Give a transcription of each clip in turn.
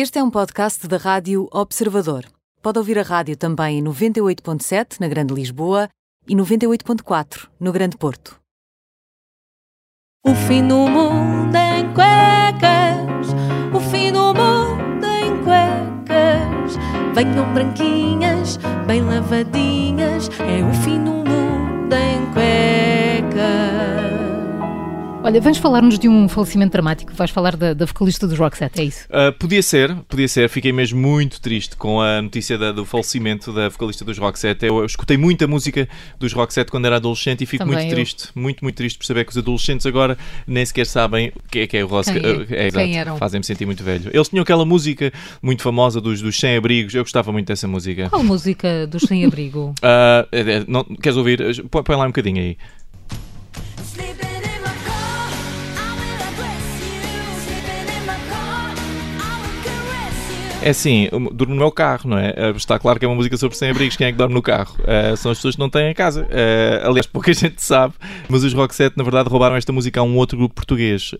Este é um podcast da Rádio Observador. Pode ouvir a rádio também em 98.7 na Grande Lisboa e 98.4 no Grande Porto. O fim do mundo em cuecas, o fim do mundo em cuecas. Venham branquinhas, bem lavadinhas, é o fim do mundo em cuecas. Olha, vamos falar-nos de um falecimento dramático. Vais falar da, da vocalista dos Roxette, é isso? Uh, podia ser, podia ser. Fiquei mesmo muito triste com a notícia da- do falecimento da vocalista dos Roxette. Eu, escutei muita música dos Roxette quando era adolescente e fico Também muito eu. triste, muito, muito triste por saber que os adolescentes agora nem sequer sabem o que é que é o Roxette. Quem é? Uh, Quem exato. eram? Fazem-me sentir muito velho. Eles tinham aquela música muito famosa dos, dos sem-abrigos. Eu gostava muito dessa música. Qual música dos Sem-Abrigo? Uh, é- é- não, queres ouvir? Põe lá um bocadinho aí. É assim, durmo no meu carro, não é? Uh, Está claro que é uma música sobre sem-abrigos. Quem é que dorme no carro? Uh, são as pessoas que não têm a casa. Uh, aliás, pouca gente sabe, mas os Roxette, na verdade, roubaram esta música a um outro grupo português.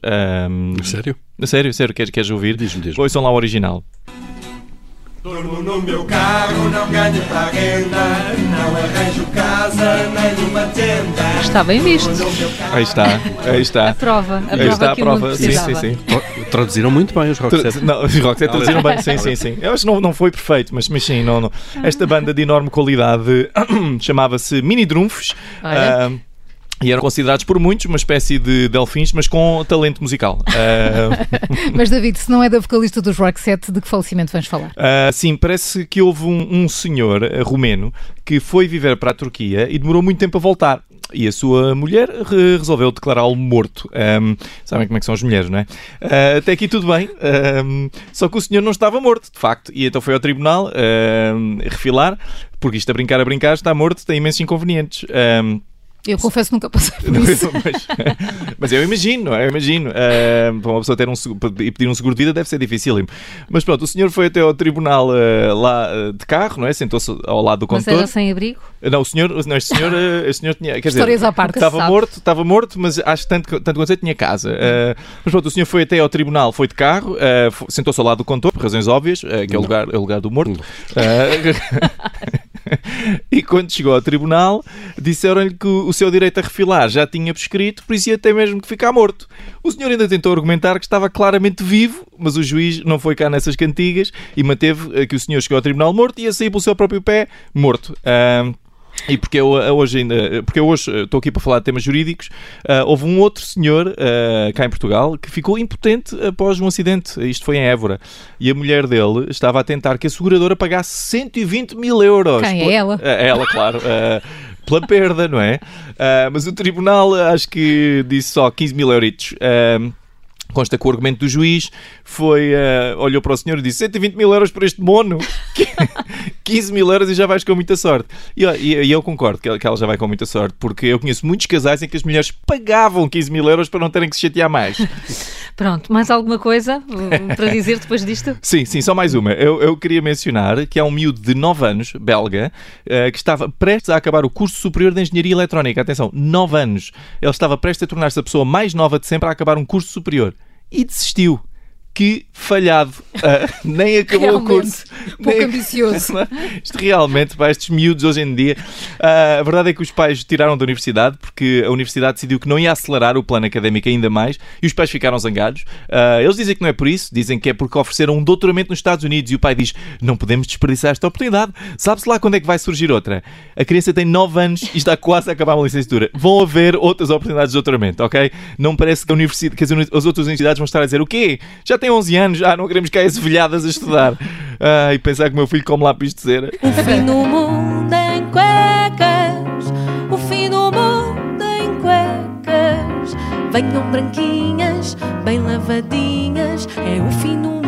Um, Sério? sério, sério, queres, queres ouvir? Diz-me, diz-me. Ouçam lá o original. Durmo no meu carro, não ganho para a renda, não arranjo casa nem uma tenda. Está bem visto. Aí está, aí está. A prova. A Aí prova está a que prova. Sim, sim, sim. Tra- Traduziram muito bem os Roxette. Não, os Roxette traduziram bem, sim, sim, sim. Eu acho que não, não foi perfeito, mas, mas sim, não, não. Esta banda de enorme qualidade chamava-se Mini Drunfos. Olha. ah, e eram considerados por muitos uma espécie de delfins, mas com talento musical. Ah, Mas, David, se não é da vocalista dos Roxette, de que falecimento vamos falar? ah, sim, parece que houve um, um senhor ah, romeno que foi viver para a Turquia e demorou muito tempo a voltar. E a sua mulher re- resolveu declará-lo morto. Ahm, sabem como é que são as mulheres, não é? Ah, até aqui tudo bem. Ahm, só que o senhor não estava morto, de facto. E então foi ao tribunal refilar, porque isto a brincar a brincar está morto, tem imensos inconvenientes. Ahm, Eu confesso que nunca passei por isso. mas, mas eu imagino, não é? Eu imagino. Ah, para uma pessoa ter um, e pedir um seguro de vida deve ser dificílimo. Mas pronto, o senhor foi até ao tribunal ah, lá ah, de carro, não é? Sentou-se ao lado do Mas condutor. era sem-abrigo? Não, o senhor, não, este senhor, este senhor tinha. Quer Histórias dizer, à parte, Estava morto, estava morto, mas acho que tanto, tanto quanto sei, tinha casa. Mas pronto, o senhor foi até ao tribunal, foi de carro, sentou-se ao lado do condutor, por razões óbvias, que é o lugar, é o lugar do morto. E quando chegou ao tribunal, disseram-lhe que o seu direito a refilar já tinha prescrito, por isso ia até mesmo que ficar morto. O senhor ainda tentou argumentar que estava claramente vivo, mas o juiz não foi cá nessas cantigas e manteve eh, que o senhor chegou ao tribunal morto e ia sair pelo seu próprio pé morto. Ah, e porque eu eh, hoje ainda, porque eu hoje eh, estou aqui para falar de temas jurídicos, ah, houve um outro senhor ah, cá em Portugal que ficou impotente após um acidente. Isto foi em Évora. E a mulher dele estava a tentar que a seguradora pagasse 120 mil euros. Quem é Pela- ela? Ah, ela, claro. pela perda, não é? Mas o tribunal acho que disse só 15 mil euritos. Consta que o argumento do juiz foi. olhou para o senhor e disse: 120 mil euros por este mono, 15 mil euros e já vais com muita sorte. E, e- e eu concordo que ela, que ela já vai com muita sorte, porque eu conheço muitos casais em que as mulheres pagavam 15 mil euros para não terem que se chatear mais. Pronto, mais alguma coisa uh, para dizer depois disto? Sim, sim, só mais uma. Eu, eu queria mencionar que há um miúdo de 9 anos, belga, eh, que estava prestes a acabar o curso superior de Engenharia Eletrónica. Atenção, 9 anos. Ele estava prestes a tornar-se a pessoa mais nova de sempre a acabar um curso superior. E desistiu. Que falhado. Ah, nem acabou o Realmente, curso. pouco Nem- ambicioso. Isto realmente, para estes miúdos hoje em dia. ah, a verdade é que os pais tiraram da universidade porque a universidade decidiu que não ia acelerar o plano académico ainda mais e os pais ficaram zangados. Ah, eles dizem que não é por isso, dizem que é porque ofereceram um doutoramento nos Estados Unidos e o pai diz: não podemos desperdiçar esta oportunidade. Sabe-se lá quando é que vai surgir outra? A criança tem 9 anos e está quase a acabar uma licenciatura. Vão haver outras oportunidades de doutoramento, ok? Não parece que, a universidade, que as, as outras universidades vão estar a dizer o quê? Já tem 11 anos, ah, não queremos cair velhadas a estudar. Ah, e pensar que o meu filho come lápis de cera. O fim do mundo em cuecas, o fim do mundo em cuecas. Venham branquinhas, bem lavadinhas, é o fim do